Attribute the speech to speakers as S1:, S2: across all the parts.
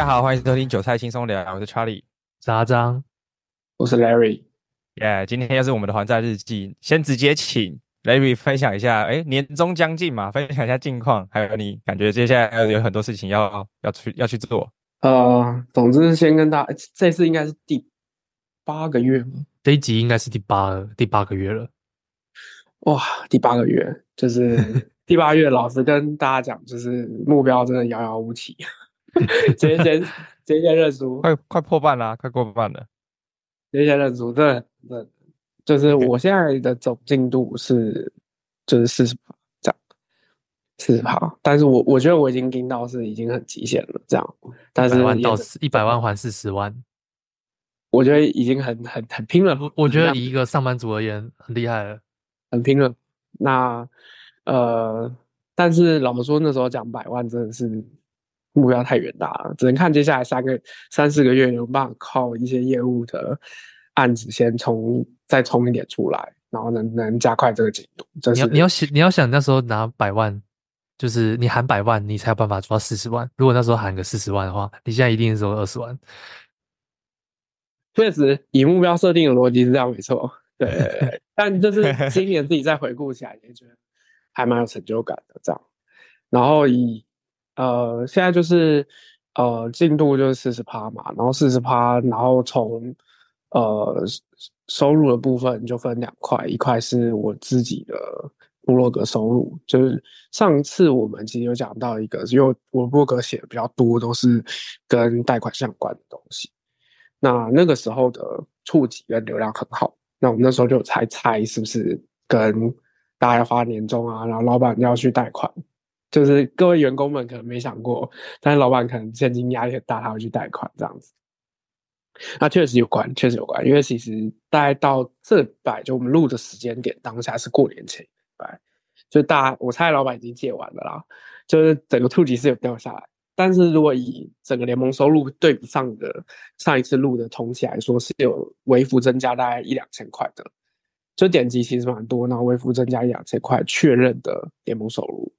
S1: 大家好，欢迎收听韭菜轻松聊，我是 Charlie，
S2: 阿张，
S3: 我是 Larry，
S1: 耶，yeah, 今天又是我们的还债日记，先直接请 Larry 分享一下，哎，年终将近嘛，分享一下近况，还有你感觉接下来有很多事情要要去要去做。
S3: 呃，总之先跟大家，这次应该是第八个月吗？
S2: 这一集应该是第八第八个月了。
S3: 哇，第八个月，就是 第八月，老实跟大家讲，就是目标真的遥遥无期。直接先直接先认输，
S1: 快快破半啦，快过半了。
S3: 直接先认输，对对，就是我现在的总进度是就是四十趴这样，四十趴。但是我我觉得我已经盯到是已经很极限了这样，但是
S2: 万到一百万还四十万，
S3: 我觉得已经很很很拼了。
S2: 我觉得以一个上班族而言很厉害了，
S3: 很拼了。那呃，但是老实说那时候讲百万真的是。目标太远大了，只能看接下来三个三四个月有办法靠一些业务的案子先冲，再冲一点出来，然后能能加快这个进度。
S2: 你要你要想你要想那时候拿百万，就是你喊百万，你才有办法做到四十万。如果那时候喊个四十万的话，你现在一定是有二十万。
S3: 确实，以目标设定的逻辑是这样没错。对，但就是今年自己再回顾起来，也觉得还蛮有成就感的。这样，然后以。呃，现在就是呃进度就是四十趴嘛，然后四十趴，然后从呃收入的部分就分两块，一块是我自己的部落格收入，就是上次我们其实有讲到一个，因为我部落格写的比较多，都是跟贷款相关的东西，那那个时候的触及跟流量很好，那我们那时候就猜猜是不是跟大家要发年终啊，然后老板要去贷款。就是各位员工们可能没想过，但是老板可能现金压力很大，他会去贷款这样子。那确实有关，确实有关，因为其实大概到这摆就我们录的时间点，当下是过年前，对，就大家我猜老板已经借完了啦，就是整个触及是有掉下来。但是如果以整个联盟收入对比上的上一次录的同期来说，是有微幅增加大概一两千块的，就点击其实蛮多，然后微幅增加一两千块确认的联盟收入。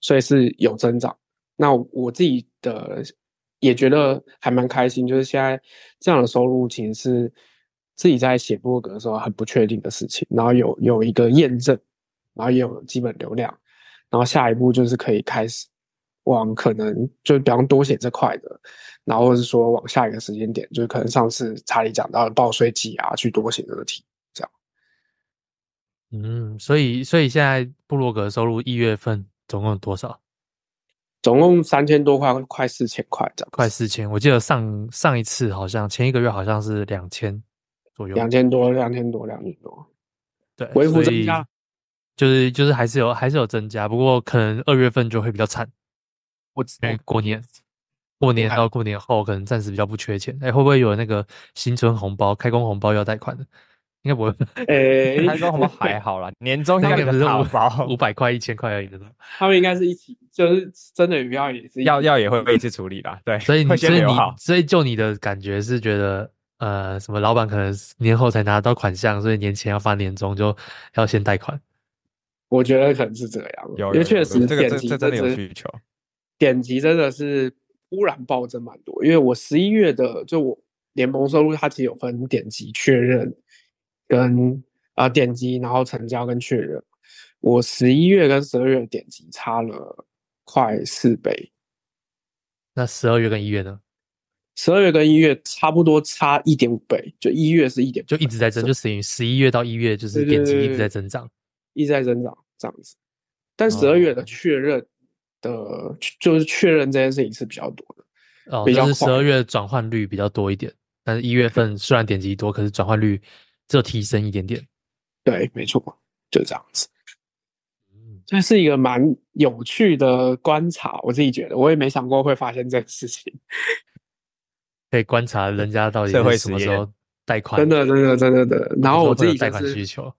S3: 所以是有增长，那我自己的也觉得还蛮开心，就是现在这样的收入其实是自己在写部落格的时候很不确定的事情，然后有有一个验证，然后也有基本流量，然后下一步就是可以开始往可能就比方多写这块的，然后或是说往下一个时间点，就是可能上次查理讲到的报税季啊，去多写这个题，这样。
S2: 嗯，所以所以现在部落格收入一月份。总共有多少？
S3: 总共三千多块，快四千块这样。
S2: 快四千，我记得上上一次好像前一个月好像是两千左右。
S3: 两千多，两千多，两千多。
S2: 对，微幅增加，就是就是还是有还是有增加，不过可能二月份就会比较惨。我因为过年，过年到过年后可能暂时比较不缺钱。哎，会不会有那个新春红包、开工红包要贷款的？应该不会，诶、
S1: 欸，开工红包还好啦，年终应该不是
S2: 五百块、一千块而已的。
S3: 他们应该是一起，就是真的要也是
S1: 要要也会被一次处理啦。对，
S2: 所以你所以你所以就你的感觉是觉得，呃，什么老板可能年后才拿到款项，所以年前要发年终就要先贷款。
S3: 我觉得可能是这样，
S1: 有
S3: 因为确实点击
S1: 这真的有需求，
S3: 点击真的是突然暴增蛮多。因为我十一月的就我联盟收入，它其实有分点击确认。跟啊、呃、点击，然后成交跟确认，我十一月跟十二月的点击差了快四倍。
S2: 那十二月跟一月呢？
S3: 十二月跟一月差不多差一点五倍，就一月是一点，
S2: 就一直在增，就等于十一月到一月就是点击一直在增长，
S3: 一直在增长这样子。但十二月的确认的，哦、就是确认这件事情是比较多的，
S2: 哦，就是十二月转换率比较多一点，但是一月份虽然点击多，可是转换率。就提升一点点，
S3: 对，没错，就这样子。嗯，这是一个蛮有趣的观察，我自己觉得，我也没想过会发生这个事情。
S2: 可以观察人家到底是什么时候贷款，
S3: 真的，真的，真的的。然后我自己贷
S2: 款需求，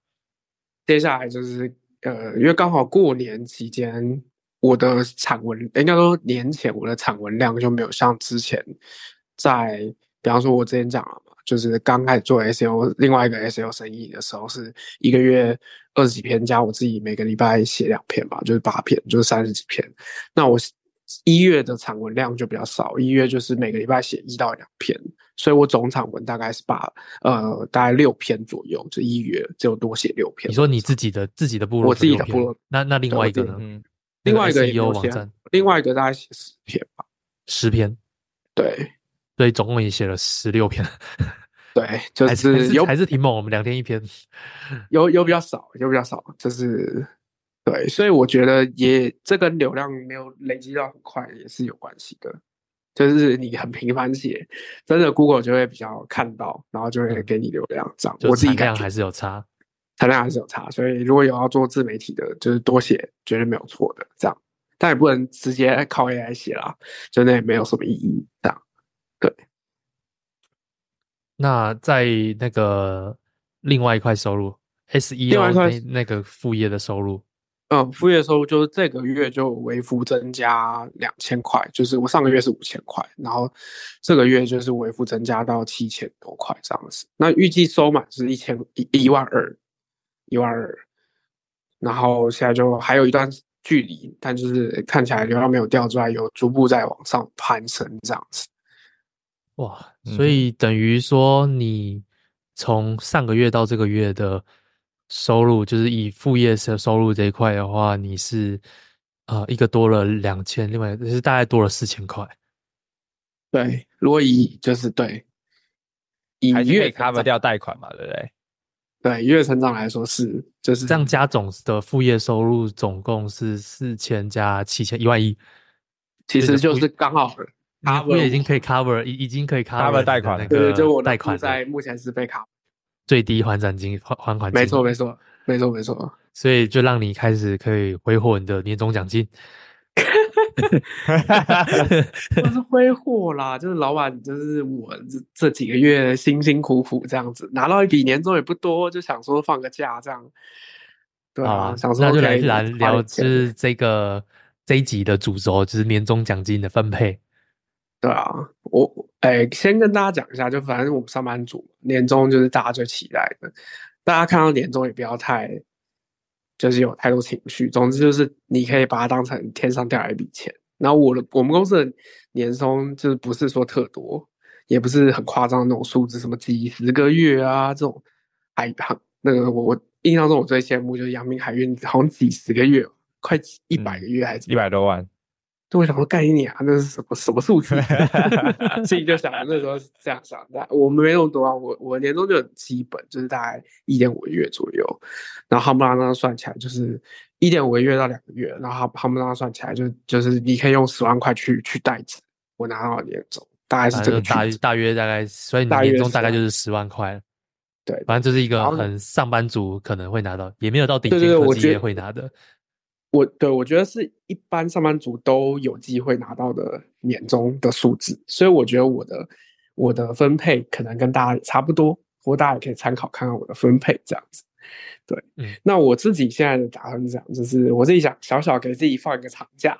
S3: 接下来就是呃，因为刚好过年期间，我的产文应该说年前我的产文量就没有像之前在，比方说我之前讲了。就是刚开始做 SEO，另外一个 SEO 生意的时候，是一个月二十几篇，加我自己每个礼拜写两篇吧，就是八篇，就是三十几篇。那我一月的产文量就比较少，一月就是每个礼拜写一到两篇，所以我总产文大概是把呃大概六篇左右，就一月就多写六篇。
S2: 你说你自己的自己的部落，
S3: 我自己的部落，
S2: 那那另外一个呢？
S3: 嗯，另外一个有网站，另外一个大概写十篇吧，
S2: 十篇，
S3: 对，
S2: 所以总共也写了十六篇。
S3: 对，就是有
S2: 还是挺猛，我们两天一篇，
S3: 有有比较少，有比较少，就是对，所以我觉得也这跟流量没有累积到很快也是有关系的，就是你很频繁写，真的 Google 就会比较看到，然后就会给你流量这样。
S2: 嗯、
S3: 我自己
S2: 感觉还是有差，
S3: 产量还是有差，所以如果有要做自媒体的，就是多写绝对没有错的这样，但也不能直接靠 AI 写啦，真的也没有什么意义这样，对。
S2: 那在那个另外一块收入，SEO 那那个副业的收入，
S3: 嗯，副业收入就是这个月就微幅增加两千块，就是我上个月是五千块，然后这个月就是微幅增加到七千多块这样子。那预计收满是一千一一万二，一万二，然后现在就还有一段距离，但就是看起来流量没有掉出来，有逐步在往上攀升这样子。
S2: 哇，所以等于说你从上个月到这个月的收入，就是以副业的收入这一块的话，你是呃一个多了两千，另外就是大概多了四千块。
S3: 对，如果以就是对，以月
S1: cover 掉贷款嘛，对不对？
S3: 对，月成长来说是就是
S2: 这样加总的副业收入总共是四千加七千一万一，
S3: 其实就是刚好。
S2: 我也已经可以 cover，已已经可以 cover
S1: 贷款，
S3: 对，就我贷款在目前是被卡
S2: 最低还款金还还款金，
S3: 没错没错没错没错，
S2: 所以就让你开始可以挥霍你的年终奖金，
S3: 不是挥霍啦，就是老板就是我这这几个月辛辛苦苦这样子拿到一笔年终也不多，就想说放个假这样，对啊，想说
S2: 那就来来聊就是这个这一集的主轴就是年终奖金的分配。
S3: 对啊，我哎，先跟大家讲一下，就反正我们上班族年终就是大家最期待的，大家看到年终也不要太，就是有太多情绪。总之就是你可以把它当成天上掉来一笔钱。然后我的我们公司的年终就是不是说特多，也不是很夸张的那种数字，什么几十个月啊这种，海航那个我我印象中我最羡慕就是阳明海运，好像几十个月，快一百个月还是
S1: 一百多万。
S3: 就会想说概念啊，那是什么什么数字？自己就想那时候是这样想的。我们没那么多啊，我我年终就很基本，就是大概一点五个月左右。然后夯不啷当算起来就是一点五个月到两个月，然后夯不啷当算起来就就是你可以用十万块去去代值。我拿到年终大概是这个
S2: 大大约大概，所以你年终大概就是十万块。
S3: 对，
S2: 反正就是一个很上班族可能会拿到，也没有到顶尖科技业会拿的。
S3: 我对我觉得是一般上班族都有机会拿到的年终的数字，所以我觉得我的我的分配可能跟大家也差不多，不过大家也可以参考看看我的分配这样子。对，嗯，那我自己现在的打算是这样，就是我自己想小小给自己放一个长假，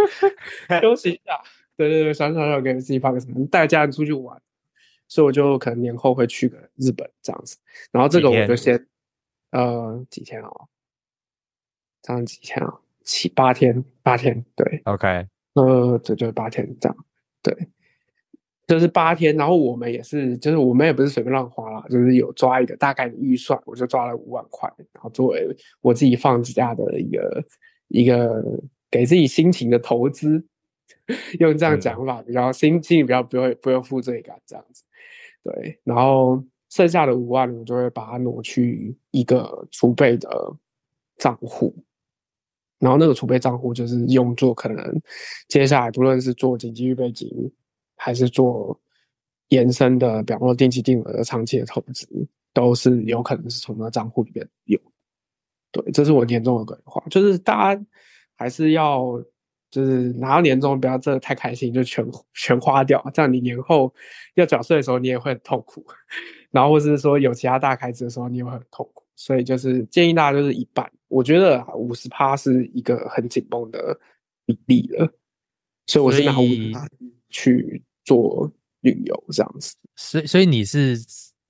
S3: 休息一下。对对对，小小小给自己放个什么，带家人出去玩，所以我就可能年后会去个日本这样子。然后这个我就先呃几天哦。这样几天啊？七八天，八天，对
S1: ，OK，
S3: 呃，这就是八天这样，对，就是八天。然后我们也是，就是我们也不是随便乱花啦，就是有抓一个大概的预算，我就抓了五万块，然后作为我自己放假的一个一个给自己心情的投资，用这样讲法比较心心里比较不会不会负罪感这样子，对。然后剩下的五万，我就会把它挪去一个储备的账户。然后那个储备账户就是用作可能接下来不论是做紧急预备金，还是做延伸的，比方说定期定额的长期的投资，都是有可能是从那账户里面有。对，这是我年终的规划，就是大家还是要就是拿到年终不要真的太开心就全全花掉，这样你年后要缴税的时候你也会很痛苦，然后或是说有其他大开支的时候你也会很痛苦。所以就是建议大家就是一半，我觉得五十趴是一个很紧绷的比例了，所以我是拿五十趴去做旅游这样子。
S2: 所以所以你是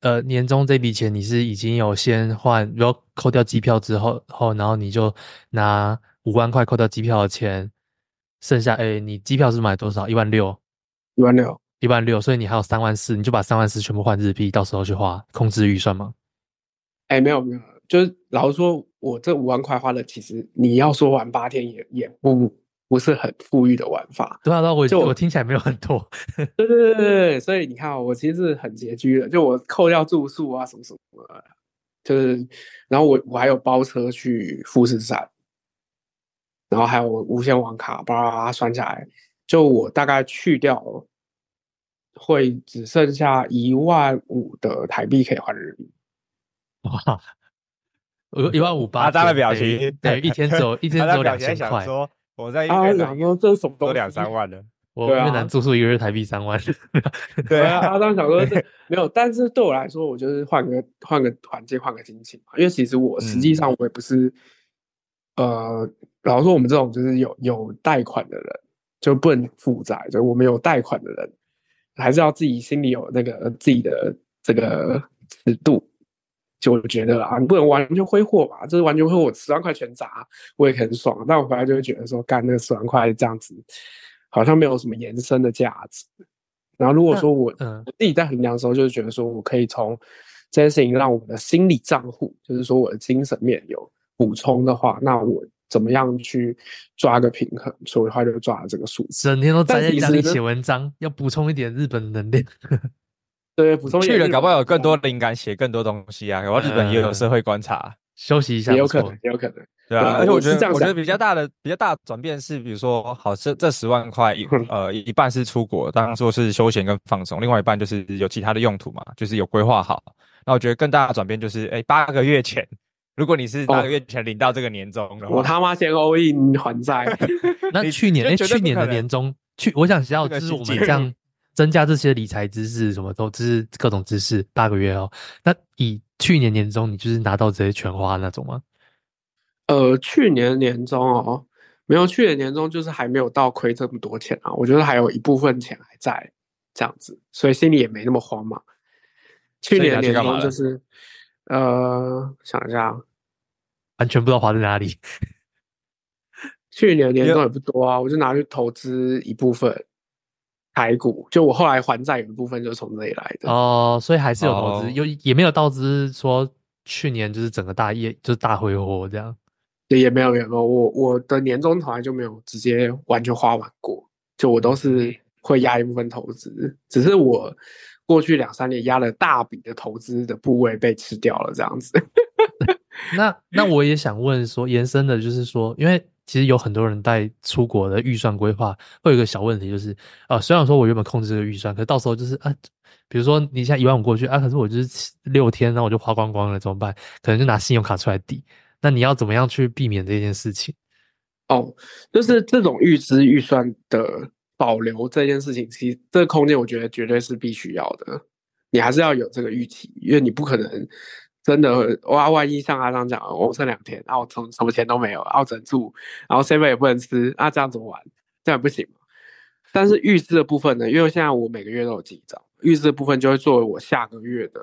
S2: 呃年终这笔钱你是已经有先换，然后扣掉机票之后后，然后你就拿五万块扣掉机票的钱，剩下哎，你机票是买多少？一万六，
S3: 一万六，
S2: 一万六，所以你还有三万四，你就把三万四全部换日币，到时候去花，控制预算吗？
S3: 哎，没有没有，就是老实说，我这五万块花的，其实你要说玩八天也也不不是很富裕的玩法。
S2: 对啊，那我就我听起来没有很多。
S3: 对对对对对，所以你看，我其实是很拮据的，就我扣掉住宿啊什么什么的，就是，然后我我还有包车去富士山，然后还有无线网卡，巴拉巴拉算下来，就我大概去掉，会只剩下一万五的台币可以换日币。
S2: 哇，我一万五八，
S1: 阿张的表情，
S2: 对，对，一天走一天走两千块。
S1: 说我在
S3: 啊，想说这是什么都
S1: 两三万了，
S2: 我越南住宿一个月台币三万。
S3: 对啊，阿张想说是没有，但是对我来说，我就是换个换个环境，换个心情嘛。因为其实我实际上我也不是，嗯、呃，老实说我们这种就是有有贷款的人就不能负债，就我们有贷款的人还是要自己心里有那个自己的这个尺度。就觉得啊，你不能完全挥霍吧？就是完全挥霍，我十万块全砸，我也很爽。但我回来就会觉得说，干那个十万块这样子，好像没有什么延伸的价值。然后如果说我自己在衡量的时候，就是觉得说我可以从这件事情让我的心理账户，就是说我的精神面有补充的话，那我怎么样去抓个平衡？所以的话就抓了这个数字，
S2: 整天都宅在家里写文章，要补充一点日本能量。
S3: 对，补充
S1: 去了，搞不好有更多灵感，写更多东西啊！搞不好日本也有社会观察，
S2: 休息一下，
S3: 也有可能，也有可能，
S1: 对啊。而且我觉得，我觉得比较大的、比较大的转变是，比如说，好，这这十万块，一 呃一半是出国，当做是休闲跟放松，另外一半就是有其他的用途嘛，就是有规划好。那我觉得更大的转变就是，哎，八个月前，如果你是八个月前领到这个年终的话，
S3: 我他妈先 all in 还债。
S2: 那去年，哎，去年的年终，去，我想知道，就是我们这样。增加这些理财知识，什么都知识各种知识，八个月哦。那以去年年终，你就是拿到这些全花那种吗？
S3: 呃，去年年终哦，没有，去年年终就是还没有到亏这么多钱啊。我觉得还有一部分钱还在这样子，所以心里也没那么慌嘛。去年年终就是，呃，想一下，
S2: 完全不知道花在哪里。
S3: 去年年终也不多啊，我就拿去投资一部分。台股，就我后来还债有一部分就是从这里来的
S2: 哦，所以还是有投资，有、哦、也没有到资说去年就是整个大业就是大挥霍这样，
S3: 对，也没有没有，我我的年终从来就没有直接完全花完过，就我都是会压一部分投资，只是我过去两三年压了大笔的投资的部位被吃掉了这样子。
S2: 那那我也想问说，延伸的就是说，因为。其实有很多人在出国的预算规划会有个小问题，就是啊、虽然说我原本控制这个预算，可是到时候就是啊，比如说你现在一万五过去啊，可是我就是六天，那我就花光光了，怎么办？可能就拿信用卡出来抵。那你要怎么样去避免这件事情？
S3: 哦，就是这种预支预算的保留这件事情，其实这个空间我觉得绝对是必须要的，你还是要有这个预期，因为你不可能。真的哇！万一像阿璋讲，我剩两天，然后我从什么钱都没有，然后只能住，然后 seven 也不能吃，啊，这样怎么玩？这样不行。但是预支的部分呢？因为现在我每个月都有记账，预支的部分就会作为我下个月的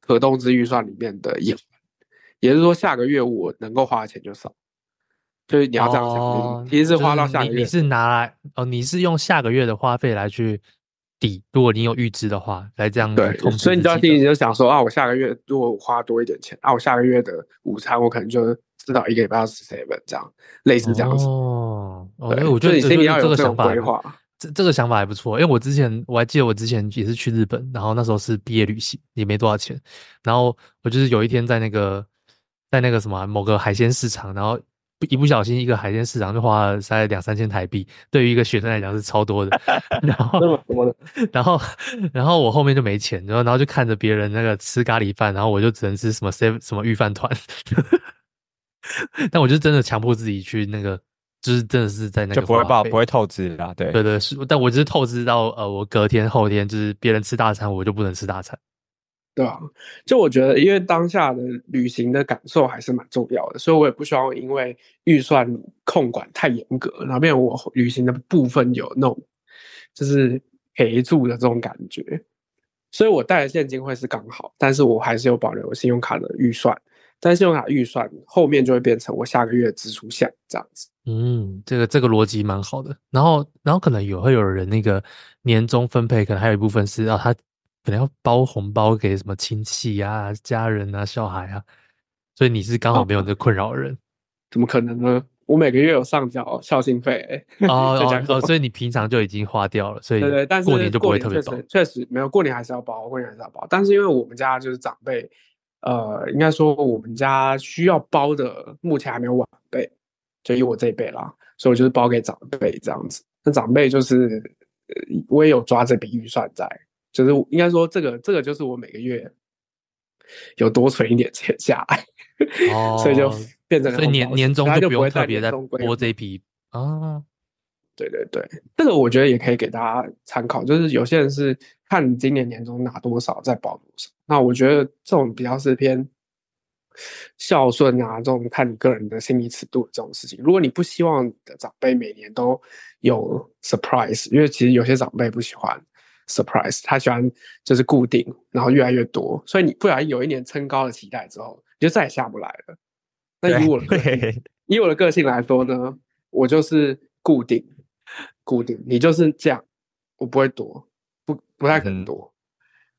S3: 可动支预算里面的一环，也就是说下个月我能够花的钱就少。就是你要这样想，哦、其实是花到下个月，
S2: 你，你是拿来哦，你是用下个月的花费来去。底，如果你有预支的话，来这样
S3: 对，所以你知道心里就想说啊，我下个月如果我花多一点钱啊，我下个月的午餐我可能就至少一个礼拜要吃 seven 这样，类似这样子。
S2: 哦，哦，因为我觉得你心里要有这个想法，这这个想法还不错。因为我之前我还记得我之前也是去日本，然后那时候是毕业旅行，也没多少钱，然后我就是有一天在那个在那个什么某个海鲜市场，然后。一不小心，一个海鲜市场就花了大概两三千台币，对于一个学生来讲是超多的。然后，然后，然后我后面就没钱，然后，然后就看着别人那个吃咖喱饭，然后我就只能吃什么 seven 什么御饭团。但我就真的强迫自己去那个，就是真的是在那个
S1: 就不会爆不会透支啦，对
S2: 对对，是，但我就是透支到呃，我隔天后天就是别人吃大餐，我就不能吃大餐。
S3: 对啊，就我觉得，因为当下的旅行的感受还是蛮重要的，所以我也不希望因为预算控管太严格，然后变成我旅行的部分有那种就是赔住的这种感觉。所以我带的现金会是刚好，但是我还是有保留信用卡的预算，但信用卡预算后面就会变成我下个月支出项这样子。
S2: 嗯，这个这个逻辑蛮好的。然后然后可能有会有人那个年终分配，可能还有一部分是啊，他可能要包红包给什么亲戚啊、家人啊、小孩啊，所以你是刚好没有这个困扰的人。哦，
S3: 怎么可能呢？我每个月有上缴孝心费，欸，
S2: 哦哦，哦，所以你平常就已经花掉了，所以对对，但是过年就不会特别包。
S3: 确实没有，过年还是要包，过年还是要包。但是因为我们家就是长辈，呃，应该说我们家需要包的目前还没有晚辈，就以我这一辈啦，所以我就是包给长辈这样子。那长辈就是，我也有抓这笔预算在，就是应该说这个这个就是我每个月有多存一点钱下来，哦，所以就。变成
S2: 所以年年终就不用特别在拨这一批啊，
S3: 对对对，这个我觉得也可以给大家参考，就是有些人是看你今年年终拿多少再保多少，那我觉得这种比较是偏孝顺啊，这种看你个人的心理尺度这种事情。如果你不希望你的长辈每年都有 surprise，因为其实有些长辈不喜欢 surprise，他喜欢就是固定，然后越来越多，所以你不然有一年撑高了期待之后，你就再也下不来了。那以我的以我的个性来说呢，我就是固定，固定，你就是这样，我不会多，不不太可能多，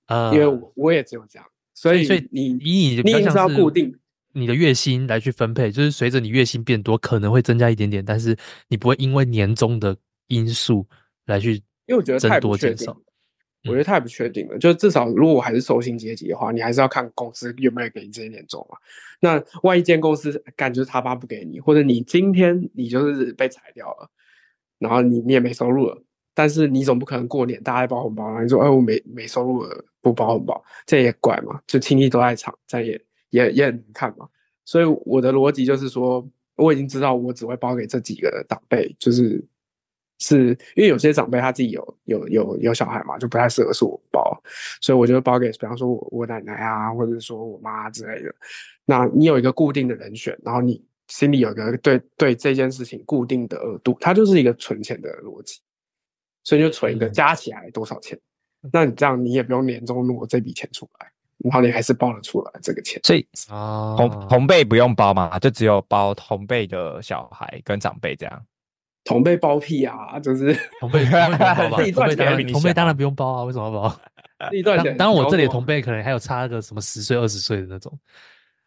S3: 啊、嗯，因为我我也只有这样，所以所以你
S2: 以你你也是要固定你的月薪来去分配，就是随着你月薪变多，可能会增加一点点，但是你不会因为年终的因素来去，
S3: 因为我觉得太多减少。我觉得太不确定了，就至少如果我还是收薪阶级的话，你还是要看公司有没有给你这些年终嘛。那万一间公司感觉他爸不给你，或者你今天你就是被裁掉了，然后你你也没收入了，但是你总不可能过年大家包红包，然后你说哎我没没收入了不包红包，这也怪嘛。就亲戚都在场，这样也也也很难看嘛。所以我的逻辑就是说，我已经知道我只会包给这几个长辈，就是。是因为有些长辈他自己有有有有小孩嘛，就不太适合是我包，所以我就包给，比方说我我奶奶啊，或者是说我妈之类的。那你有一个固定的人选，然后你心里有一个对对这件事情固定的额度，它就是一个存钱的逻辑，所以就存一个加起来多少钱，嗯、那你这样你也不用年终挪这笔钱出来，然后你还是包得出来这个钱。
S1: 所以啊，同同辈不用包嘛，就只有包同辈的小孩跟长辈这样。
S3: 同辈包屁啊，就是
S2: 同辈当然同辈当然 不用包啊，为什么要包？
S3: 一段
S2: 当当然我这里的同辈可能还有差个什么十岁二十岁的那种。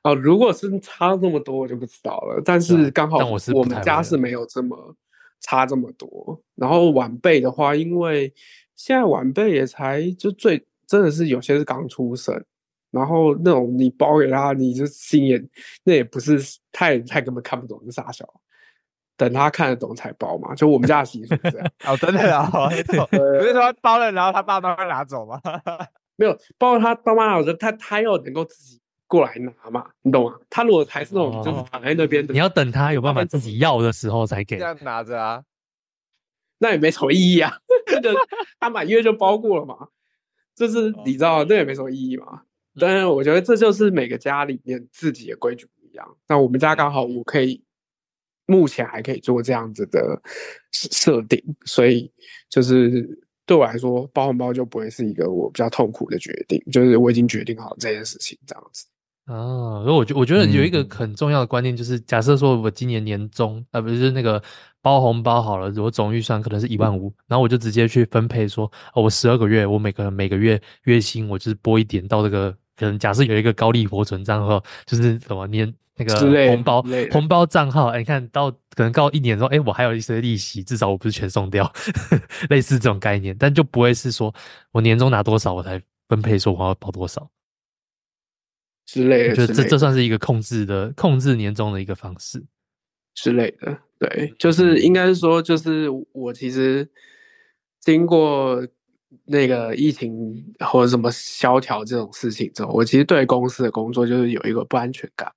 S3: 哦，如果是差这么多，我就不知道了。但是刚好我们家是没有这么差这么多。然后晚辈的话，因为现在晚辈也才就最真的是有些是刚出生，然后那种你包给他，你就心眼那也不是太太根本看不懂是傻小。等他看得懂才包嘛，就我们家的习俗这样。
S1: 哦，真的啊，不是说包了，然后他爸妈会拿走吗？
S3: 没有，包了他爸妈拿走，他他要能够自己过来拿嘛，你懂吗？他如果还是那种就是躺在那边的，
S2: 你要等他有办法自己要的时候才给。
S1: 这样拿着啊，
S3: 那也没什么意义啊。那个他满月就包过了嘛，就是你知道，那也没什么意义嘛。但是我觉得这就是每个家里面自己的规矩不一样。那我们家刚好我可以。目前还可以做这样子的设定，所以就是对我来说，包红包就不会是一个我比较痛苦的决定，就是我已经决定好这件事情这样子。
S2: 啊，所以我觉我觉得有一个很重要的观念，就是假设说我今年年终啊，不是那个包红包好了，我总预算可能是一万五，然后我就直接去分配说，哦，我十二个月，我每个每个月月薪我就是拨一点到这个，可能假设有一个高利活存账号，就是什么年。那个红包红包账号，哎，你看到可能到一年之后，哎，我还有一些利息，至少我不是全送掉，类似这种概念，但就不会是说我年终拿多少我才分配说我要保多少
S3: 之类的。
S2: 就这这算是一个控制的控制年终的一个方式
S3: 之类的。对，就是应该是说，就是我其实经过那个疫情或者什么萧条这种事情之后，我其实对公司的工作就是有一个不安全感。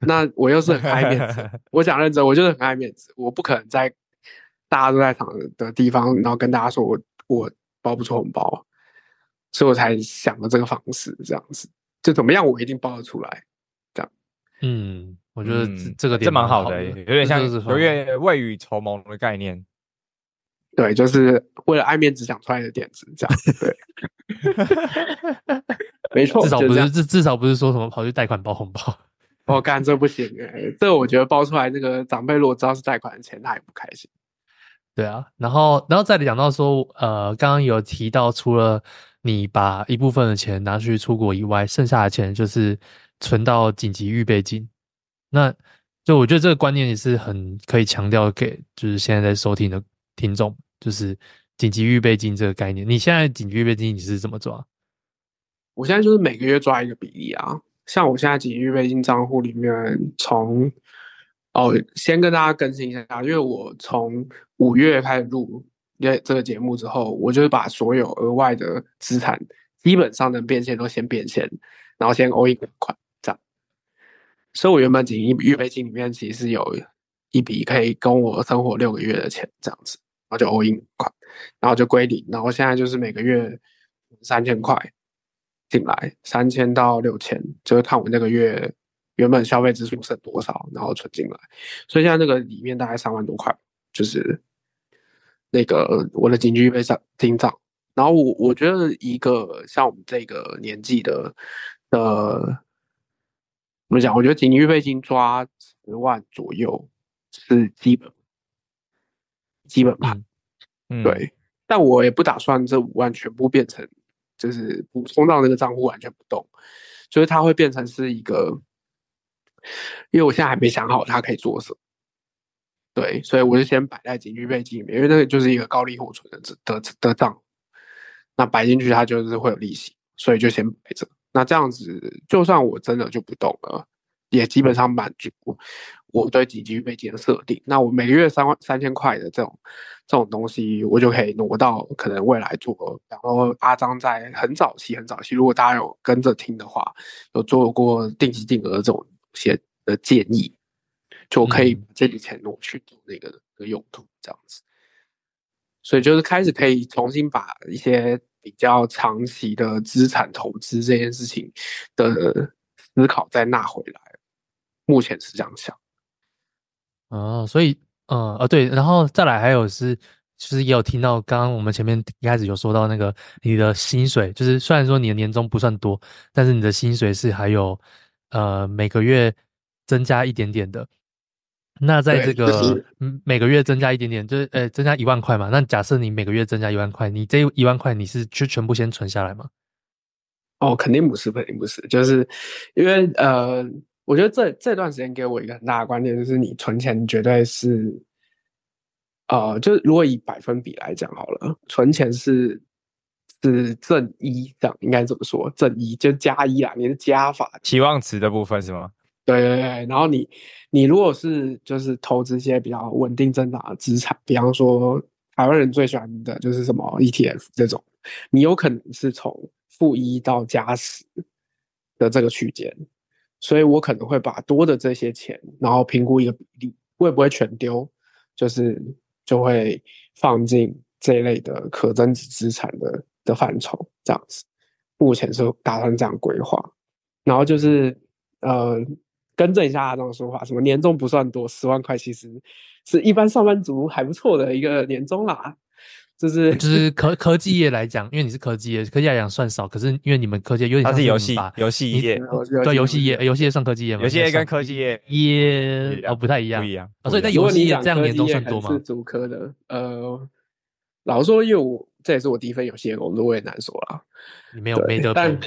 S3: 那我又是很爱面子，我讲认真，我就是很爱面子，我不可能在大家都在场的地方，然后跟大家说我我包不出红包，所以我才想了这个方式，这样子就怎么样，我一定包得出来，这样。
S2: 嗯，我觉得这个点蛮好的，
S1: 有点像有点未雨绸缪的概念。
S3: 对，就是为了爱面子想出来的点子，这样。对，没错，
S2: 至少不是至至少不是说什么跑去贷款包红包。
S3: 我干这不行这我觉得包出来，那个长辈如果知道是贷款的钱，他也不开心。
S2: 对啊，然后，然后再讲到说，呃，刚刚有提到，除了你把一部分的钱拿去出国以外，剩下的钱就是存到紧急预备金。那就我觉得这个观念也是很可以强调给，就是现在在收听的听众，就是紧急预备金这个概念。你现在紧急预备金你是怎么抓？
S3: 我现在就是每个月抓一个比例啊，像我现在紧急预备金账户里面从。哦，先跟大家更新一下，因为我从五月开始录这这个节目之后，我就是把所有额外的资产基本上能变现都先变现，然后先 all in 款这样。所以，我原本紧急预备金里面其实是有一笔可以供我生活六个月的钱这样子，然后就 all in 款，然后就归零，然后现在就是每个月三千块进来，三千到六千，就是看我那个月。原本消费支出剩多少，然后存进来，所以现在那个里面大概三万多块，就是那个我的紧急预备金账。然后我我觉得一个像我们这个年纪的的怎么讲？我觉得紧急预备金抓十万左右是基本基本盘，
S1: 嗯，
S3: 对。但我也不打算这五万全部变成就是补充到那个账户完全不动，就是它会变成是一个。因为我现在还没想好它可以做什么，对，所以我就先摆在警局背景里面，因为那个就是一个高利活存的的的账，那摆进去它就是会有利息，所以就先摆着。那这样子，就算我真的就不动了，也基本上满足我对紧急预备金的设定。那我每个月三万三千块的这种这种东西，我就可以挪到可能未来做。然后阿张在很早期很早期，如果大家有跟着听的话，有做过定期定额这种。些的建议，就可以把这笔钱挪去做那个的用途，这样子。所以就是开始可以重新把一些比较长期的资产投资这件事情的思考再纳回来。目前是这样想。
S2: 哦，所以，嗯，呃，对，然后再来还有是，就是也有听到刚刚我们前面一开始有说到那个你的薪水，就是虽然说你的年终不算多，但是你的薪水是还有。呃，每个月增加一点点的，那在这个每个月增加一点点，就是呃，增加一万块嘛。那假设你每个月增加一万块，你这一万块你是就全部先存下来吗？
S3: 哦，肯定不是，肯定不是，就是因为呃，我觉得这这段时间给我一个很大的观念，就是你存钱绝对是，呃，就是如果以百分比来讲好了，存钱是。是正一，这样应该怎么说？正一就加一啊，你是加法
S1: 期望值的部分是吗？
S3: 对对对，然后你你如果是就是投资一些比较稳定增长的资产，比方说台湾人最喜欢的就是什么 ETF 这种，你有可能是从负一到加十的这个区间，所以我可能会把多的这些钱，然后评估一个比例，会不会全丢，就是就会放进这一类的可增值资产的。的范畴这样子，目前是打算这样规划，然后就是呃，更正一下他这种说法，什么年终不算多，十万块其实是一般上班族还不错的一个年终啦。就是
S2: 就是 科科技业来讲，因为你是科技业，科技来讲算少，可是因为你们科技业有点像是
S1: 游戏游戏业，
S2: 对游戏业游戏业算科技业吗？
S1: 游戏业跟科技业
S2: 业哦不太一样，
S1: 不一样。
S2: 所以在游戏业这样年终算多吗？
S3: 是主科的，呃，老实说，因为我。这也是我第一份游戏的工作，我也难说啦。
S2: 你没有没得比，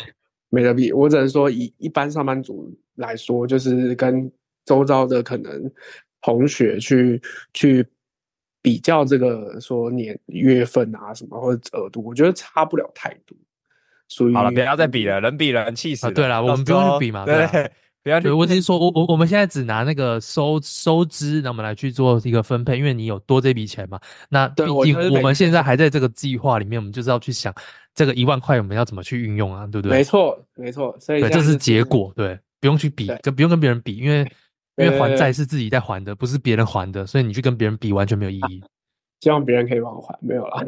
S3: 没得比。我只能说，以一般上班族来说，就是跟周遭的可能同学去去比较这个说年月份啊什么或者额度，我觉得差不了太多。属于
S1: 好了，不要再比了，人比人气死，啊。
S2: 对了，我们不用去比嘛，对。对 不要，对，我只是说，我我我们现在只拿那个收收支，那我们来去做一个分配，因为你有多这笔钱嘛。那毕竟我们现在还在这个计划里面，我们就是要去想这个一万块我们要怎么去运用啊，对不对？
S3: 没错，没错。所以
S2: 对，这是结果，对，不用去比，就不用跟别人比，因为 因为还债是自己在还的，不是别人还的，所以你去跟别人比完全没有意义。
S3: 希望别人可以帮我还，没有啦，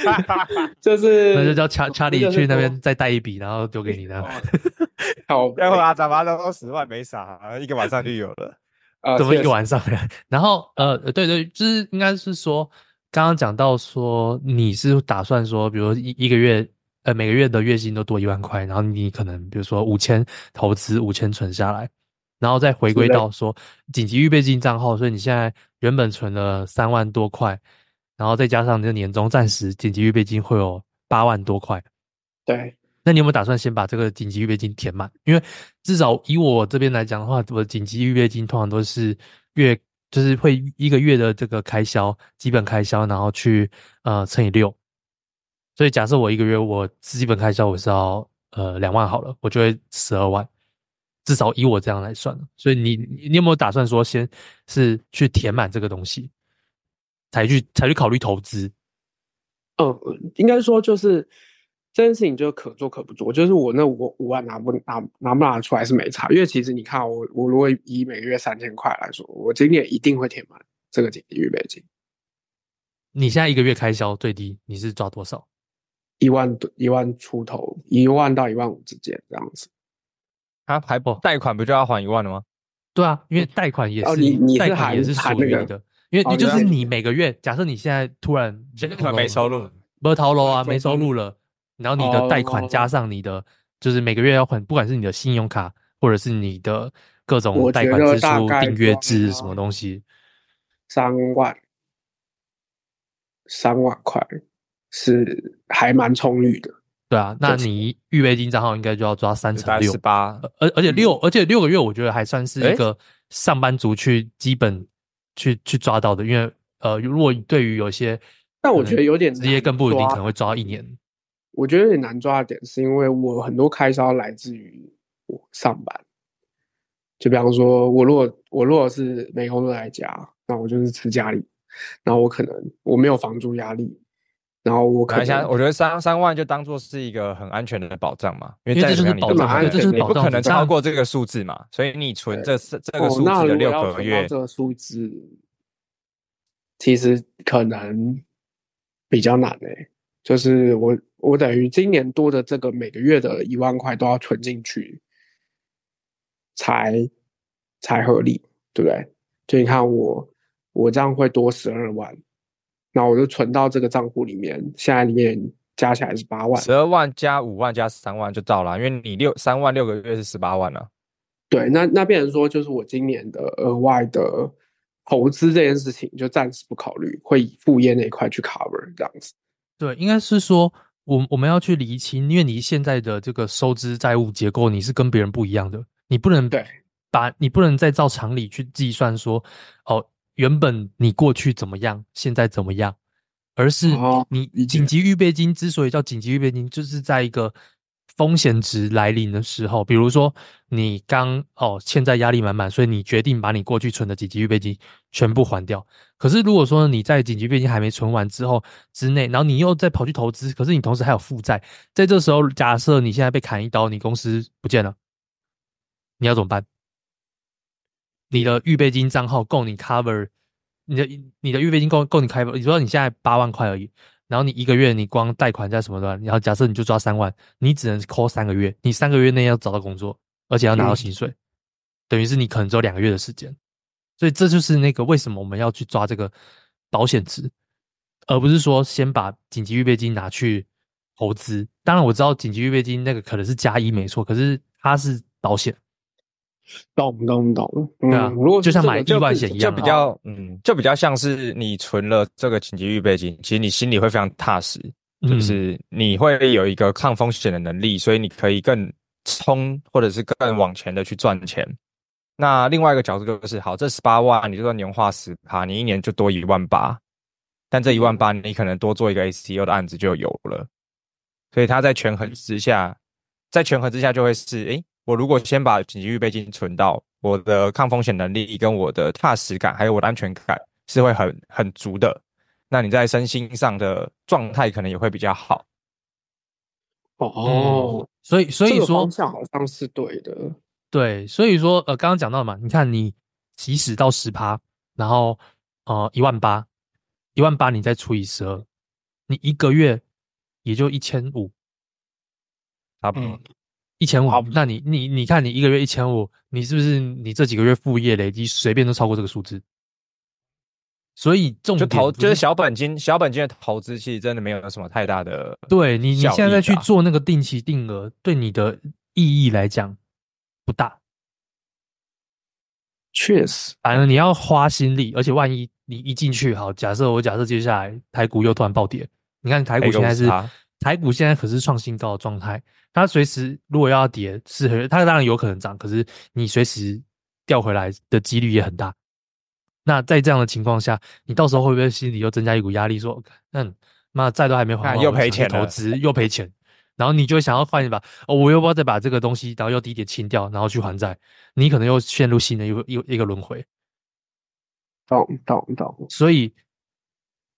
S3: 就是
S2: 那就叫查查理去那边再带一笔，然后丢给你的。
S1: 好，要不然咱们都十万没啥，一个晚上就有了。
S2: 呃，怎么一个晚上？然后呃，对对，就是应该是说，刚刚讲到说你是打算说，比如一一个月，呃，每个月的月薪都多一万块，然后你可能比如说五千投资，五千存下来。然后再回归到说紧急预备金账号，所以你现在原本存了三万多块，然后再加上你的年终暂时紧急预备金会有八万多块。
S3: 对，
S2: 那你有没有打算先把这个紧急预备金填满？因为至少以我这边来讲的话，我的紧急预备金通常都是月，就是会一个月的这个开销，基本开销，然后去呃乘以六。所以假设我一个月我基本开销我是要呃两万好了，我就会十二万。至少以我这样来算，所以你你有没有打算说，先是去填满这个东西，才去才去考虑投资？
S3: 嗯，应该说就是这件事情就可做可不做，就是我那五五万拿不拿拿不拿得出来是没差，因为其实你看我我如果以每个月三千块来说，我今年一定会填满这个紧急预备金。
S2: 你现在一个月开销最低你是抓多少？
S3: 一万多一万出头，一万到一万五之间这样子。
S1: 他还不贷款不就要还一万了吗？
S2: 对啊，因为贷款也是，
S3: 哦、你你
S2: 贷款也是属于的，因为你就是你每个月，假设你现在突然
S1: 现在没收入，
S2: 没逃楼啊，没收入了，然后你的贷款加上你的，就是每个月要还，不管是你的信用卡或者是你的各种贷款支出、订阅制什么东西，
S3: 三万，三万块是还蛮充裕的。
S2: 对啊，那你预备金账号应该就要抓三成六，
S1: 十八，
S2: 而而且六，而且六个月，我觉得还算是一个上班族去基本去去抓到的，因为呃，如果对于有些，
S3: 但我觉得有点
S2: 职业更不一定，可能会抓一年。
S3: 我觉得有点难抓的点，是因为我很多开销来自于我上班，就比方说，我如果我如果是没工作在家，那我就是吃家里，然后我可能我没有房租压力。然后我看一下，
S1: 我觉得三三万就当做是一个很安全的保障嘛，因为
S2: 这就是保障，这就是保障，
S1: 你不可能超过这个数字嘛，所以你存这这个数字的六个月，
S3: 这个数字其实可能比较难诶、欸。就是我我等于今年多的这个每个月的一万块都要存进去，才才合理，对不对？就你看我我这样会多十二万。那我就存到这个账户里面，现在里面加起来是八万，
S1: 十二万加五万加三万就到了，因为你六三万六个月是十八万了、啊。
S3: 对，那那变成说就是我今年的额外的投资这件事情就暂时不考虑，会以副业那一块去 cover 这样子。
S2: 对，应该是说我我们要去厘清，因为你现在的这个收支债务结构你是跟别人不一样的，你不能对把你不能再照常理去计算说哦。原本你过去怎么样，现在怎么样？而是你紧急预备金之所以叫紧急预备金，就是在一个风险值来临的时候，比如说你刚哦欠债压力满满，所以你决定把你过去存的紧急预备金全部还掉。可是如果说你在紧急预备金还没存完之后之内，然后你又再跑去投资，可是你同时还有负债，在这时候假设你现在被砍一刀，你公司不见了，你要怎么办？你的预备金账号够你 cover，你的你的预备金够够你 cover。你说你现在八万块而已，然后你一个月你光贷款加什么的，然后假设你就抓三万，你只能扣三个月，你三个月内要找到工作，而且要拿到薪水，嗯、等于是你可能只有两个月的时间。所以这就是那个为什么我们要去抓这个保险值，而不是说先把紧急预备金拿去投资。当然我知道紧急预备金那个可能是加一没错，可是它是保险。
S3: 懂懂懂，嗯、
S2: 对啊，如果就像买意外险一样，
S1: 就比较嗯，就比较像是你存了这个紧急预备金，其实你心里会非常踏实，就是你会有一个抗风险的能力，所以你可以更冲或者是更往前的去赚钱。那另外一个角度就是，好，这十八万，你就算年化十趴，你一年就多一万八，但这一万八你可能多做一个 STO 的案子就有了，所以它在权衡之下，在权衡之下就会是，诶。我如果先把紧急预备金存到，我的抗风险能力跟我的踏实感，还有我的安全感是会很很足的。那你在身心上的状态可能也会比较好。
S3: 哦，
S2: 嗯、所以所以说
S3: 方向好像是对的。
S2: 对，所以说呃，刚刚讲到嘛，你看你即使到十趴，然后呃一万八，一万八你再除以十二，你一个月也就一千五，
S1: 差不多。嗯
S2: 一千五，那你你你看，你一个月一千五，你是不是你这几个月副业累积随便都超过这个数字？所以重点就
S1: 投就是小本金，小本金的投资其实真的没有什么太大的。
S2: 对你你现在去做那个定期定额，对你的意义来讲不大。
S3: 确实，
S2: 反正你要花心力，而且万一你一进去，好，假设我假设接下来台股又突然暴跌，你看台股现在是台股现在可是创新高的状态，它随时如果要跌，是很它当然有可能涨，可是你随时掉回来的几率也很大。那在这样的情况下，你到时候会不会心里又增加一股压力，说，嗯，妈债都还没还完，
S1: 又赔钱，
S2: 投资又赔钱。然后你就想要换一把哦，我又不要再把这个东西，然后又低点清掉，然后去还债，你可能又陷入新的一个一个一个轮回。
S3: 懂懂懂。所
S2: 以，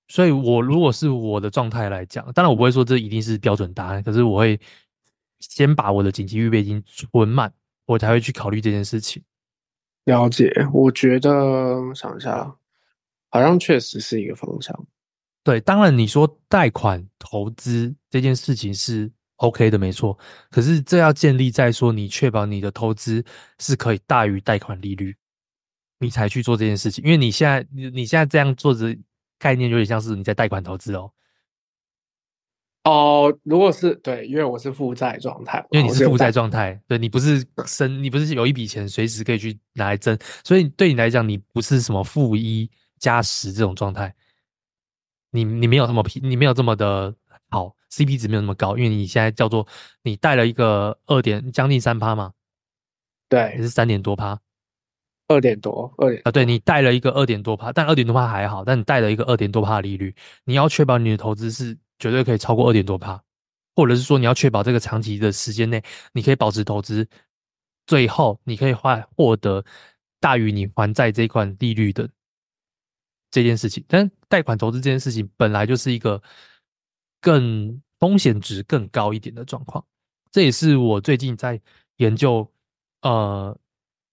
S2: 所以我如果是我的状态来讲，当然我不会说这一定是标准答案，可是我会先把我的紧急预备金存满，我才会去考虑这件事情。
S3: 了解，我觉得想一下，好像确实是一个方向。
S2: 对，当然你说贷款投资这件事情是 OK 的，没错。可是这要建立在说你确保你的投资是可以大于贷款利率，你才去做这件事情。因为你现在你你现在这样做的概念有点像是你在贷款投资哦。
S3: 哦，如果是对，因为我是负债状态，
S2: 因为你是负债状态，对，你不是生，你不是有一笔钱随时可以去拿来挣，所以对你来讲，你不是什么负一加十这种状态。你你没有这么平，你没有这么的好，CP 值没有那么高，因为你现在叫做你贷了一个二点将近三趴嘛，
S3: 对，
S2: 也是三点多趴，
S3: 二点多，二点
S2: 啊，对，你贷了一个二点多趴，但二点多趴还好，但你贷了一个二点多趴的利率，你要确保你的投资是绝对可以超过二点多趴，或者是说你要确保这个长期的时间内你可以保持投资，最后你可以换获得大于你还债这一块利率的。这件事情，但贷款投资这件事情本来就是一个更风险值更高一点的状况。这也是我最近在研究，呃，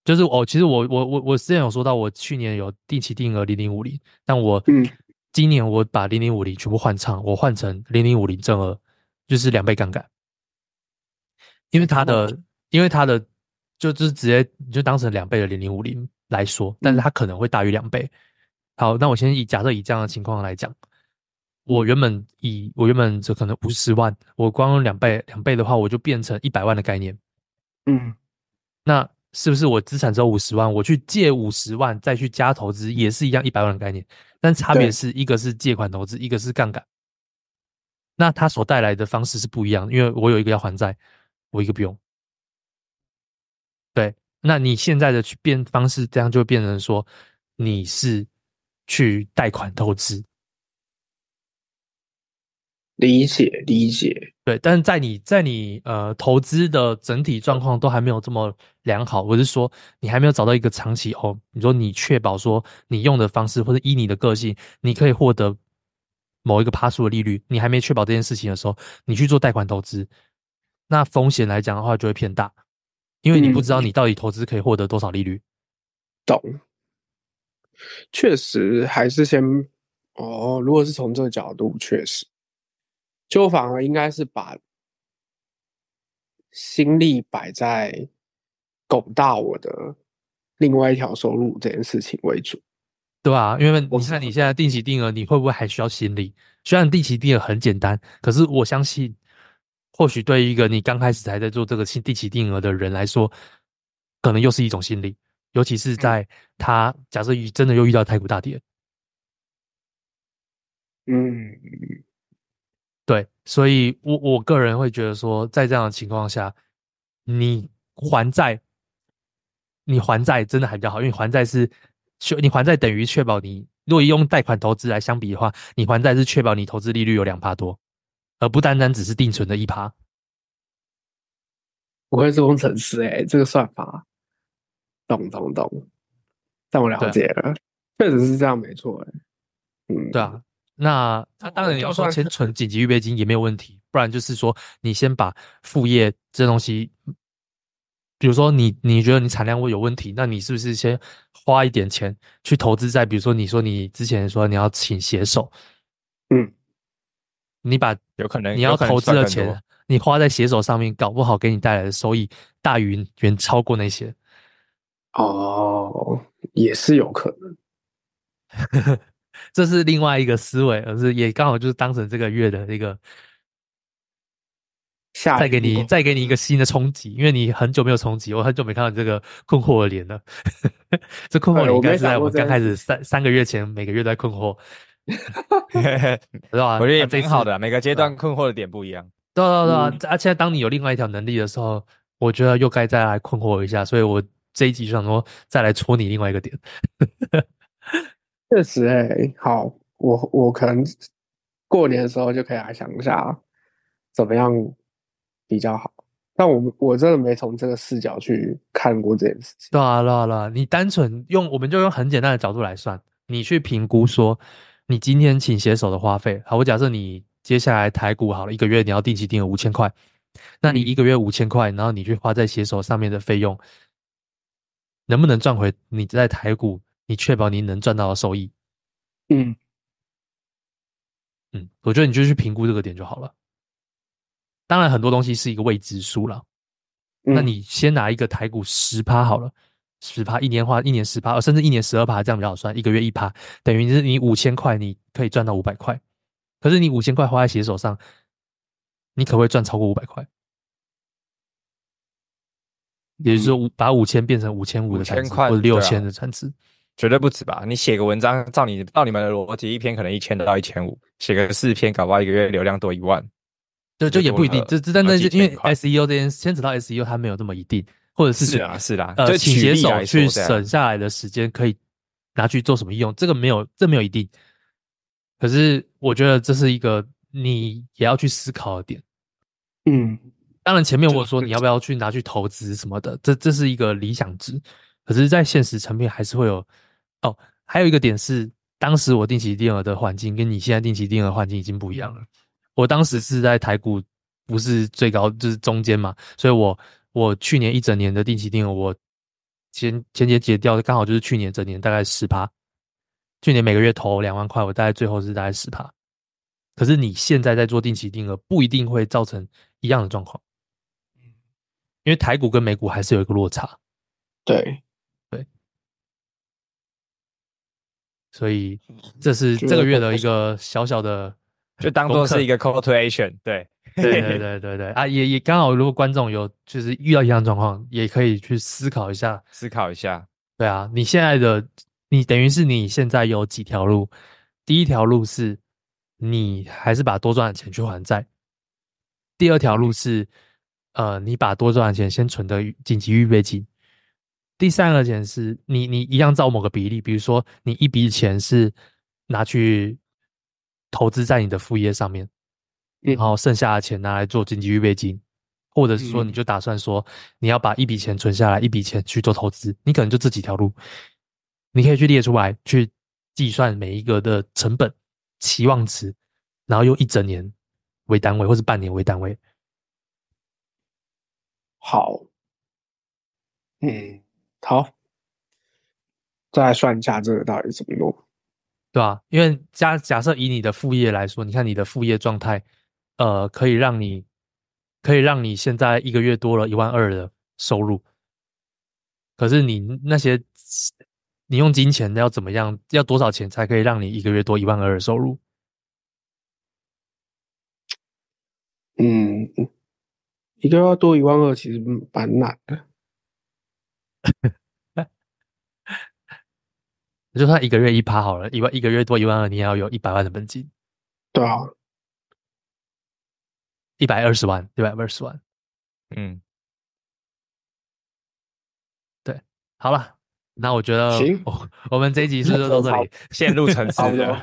S2: 就是哦，其实我我我我之前有说到，我去年有定期定额零零五零，但我今年我把零零五零全部换仓，我换成零零五零正额，就是两倍杠杆，因为它的，因为它的就就是直接你就当成两倍的零零五零来说，但是它可能会大于两倍。好，那我先以假设以这样的情况来讲，我原本以我原本就可能五十万，我光用两倍两倍的话，我就变成一百万的概念。
S3: 嗯，
S2: 那是不是我资产只有五十万，我去借五十万再去加投资，也是一样一百万的概念？但差别是一个是借款投资，一个是杠杆。那它所带来的方式是不一样的，因为我有一个要还债，我一个不用。对，那你现在的去变方式，这样就变成说你是。去贷款投资，
S3: 理解理解，
S2: 对，但是在你在你呃投资的整体状况都还没有这么良好，我是说你还没有找到一个长期哦，你说你确保说你用的方式或者依你的个性，你可以获得某一个趴数的利率，你还没确保这件事情的时候，你去做贷款投资，那风险来讲的话就会偏大，因为你不知道你到底投资可以获得多少利率，
S3: 懂。确实，还是先哦。如果是从这个角度，确实，就反而应该是把心力摆在拱大我的另外一条收入这件事情为主，
S2: 对吧？因为你看你现在定期定额，你会不会还需要心力？虽然定期定额很简单，可是我相信，或许对于一个你刚开始还在做这个定期定额的人来说，可能又是一种心力。尤其是在他假设真的又遇到太股大跌，
S3: 嗯，
S2: 对，所以我我个人会觉得说，在这样的情况下，你还债，你还债真的还比较好，因为还债是确，你还债等于确保你，如果用贷款投资来相比的话，你还债是确保你投资利率有两趴多，而不单单只是定存的一趴。
S3: 我会是工程师哎、欸，这个算法。懂懂懂，但我了解了，确实是这样，没错哎。嗯，
S2: 对啊，那那当然你要说先存紧急预备金也没有问题，不然就是说你先把副业这东西，比如说你你觉得你产量会有问题，那你是不是先花一点钱去投资在，比如说你说你之前说你要请写手，
S3: 嗯，
S2: 你把有可能你要投资的钱你花在写手上面，搞不好给你带来的收益大于远超过那些。
S3: 哦，也是有可能，
S2: 这是另外一个思维，而是也刚好就是当成这个月的一个
S3: 下
S2: 再给你再给你一个新的冲击，因为你很久没有冲击，我很久没看到你这个困惑的脸了。这困惑应该是在我们刚开始三三个月前，每个月都在困惑，知道吧？
S1: 我觉得也挺好的，每个阶段困惑的点不一样。
S2: 对对对啊，而且当你有另外一条能力的时候，我觉得又该再来困惑一下，所以我这一集就想说再来戳你另外一个点。
S3: 确实哎、欸，好，我我可能过年的时候就可以来想一下怎么样。比较好，但我我真的没从这个视角去看过这件事情。
S2: 对啊，对啊，对啊，你单纯用，我们就用很简单的角度来算，你去评估说，你今天请写手的花费。好，我假设你接下来台股好了，一个月你要定期定额五千块，那你一个月五千块，然后你去花在写手上面的费用，能不能赚回你在台股，你确保你能赚到的收益？
S3: 嗯
S2: 嗯，我觉得你就去评估这个点就好了。当然，很多东西是一个未知数了。那你先拿一个台股十趴好了，十趴一年花一年十趴，甚至一年十二趴，这样比较好算。一个月一趴，等于是你五千块，你可以赚到五百块。可是你五千块花在写手上，你可不可以赚超过五百块？也就是说，把五千变成五千五的产值，或者六千的产值，
S1: 绝对不止吧？你写个文章，照你照你们的逻辑，一篇可能一千到一千五，写个四篇，搞不好一个月流量多一万。
S2: 对，就也不一定，这这但那就因为 SEO 这件牵扯到 SEO，它没有这么一定，或者是
S1: 是啊是啦，
S2: 呃，请写手去省下来的时间可以拿去做什么用，这个没有这没有一定。可是我觉得这是一个你也要去思考的点。
S3: 嗯，
S2: 当然前面我说你要不要去拿去投资什么的，这这是一个理想值，可是，在现实层面还是会有。哦，还有一个点是，当时我定期定额的环境跟你现在定期定额环境已经不一样了。我当时是在台股不是最高，就是中间嘛，所以我我去年一整年的定期定额，我前前节结掉的，刚好就是去年整年大概十趴。去年每个月投两万块，我大概最后是大概十趴。可是你现在在做定期定额，不一定会造成一样的状况，因为台股跟美股还是有一个落差。
S3: 对
S2: 对，所以这是这个月的一个小小的。
S1: 就当做是一个 call to action，对，
S2: 对对对对对啊，也也刚好，如果观众有就是遇到一样状况，也可以去思考一下，
S1: 思考一下。
S2: 对啊，你现在的你等于是你现在有几条路，第一条路是你还是把多赚的钱去还债，第二条路是呃你把多赚的钱先存的紧急预备金，第三个钱是你你一样照某个比例，比如说你一笔钱是拿去。投资在你的副业上面，然后剩下的钱拿来做紧急预备金，或者是说你就打算说你要把一笔钱存下来，一笔钱去做投资，你可能就这几条路，你可以去列出来，去计算每一个的成本、期望值，然后用一整年为单位，或是半年为单位。
S3: 好，嗯，好，再来算一下这个到底怎么弄。
S2: 对吧？因为假假设以你的副业来说，你看你的副业状态，呃，可以让你，可以让你现在一个月多了一万二的收入。可是你那些，你用金钱要怎么样？要多少钱才可以让你一个月多一万二的收入？
S3: 嗯，一个月要多一万二，其实蛮难的。
S2: 就算一个月一趴好了，一万一个月多一万二，你也要有一百万的本金。
S3: 对啊，
S2: 一百二十万，一百二十万。
S1: 嗯，
S2: 对，好了。那我觉得，
S3: 行，
S2: 我们这一集是不是到这里
S1: 陷入沉思了？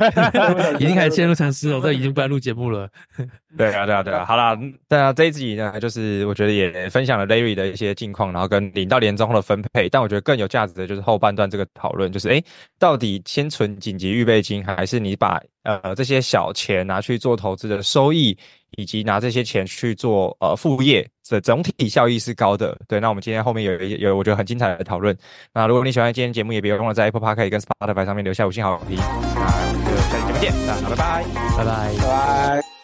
S2: 已经开始陷入沉思了，这已经不来录节目了。
S1: 对啊，对啊，对啊。好啦，那这一集呢，就是我觉得也分享了 Larry 的一些近况，然后跟领到年终后的分配。但我觉得更有价值的就是后半段这个讨论，就是哎，到底先存紧急预备金，还是你把呃这些小钱拿去做投资的收益？以及拿这些钱去做呃副业，这总体效益是高的。对，那我们今天后面有一有我觉得很精彩的讨论。那如果你喜欢今天节目，也别忘了在 Apple Podcast 跟 Spotify 上面留下五星好评。那我们就下期节目见，那拜拜，
S2: 拜拜，
S3: 拜拜。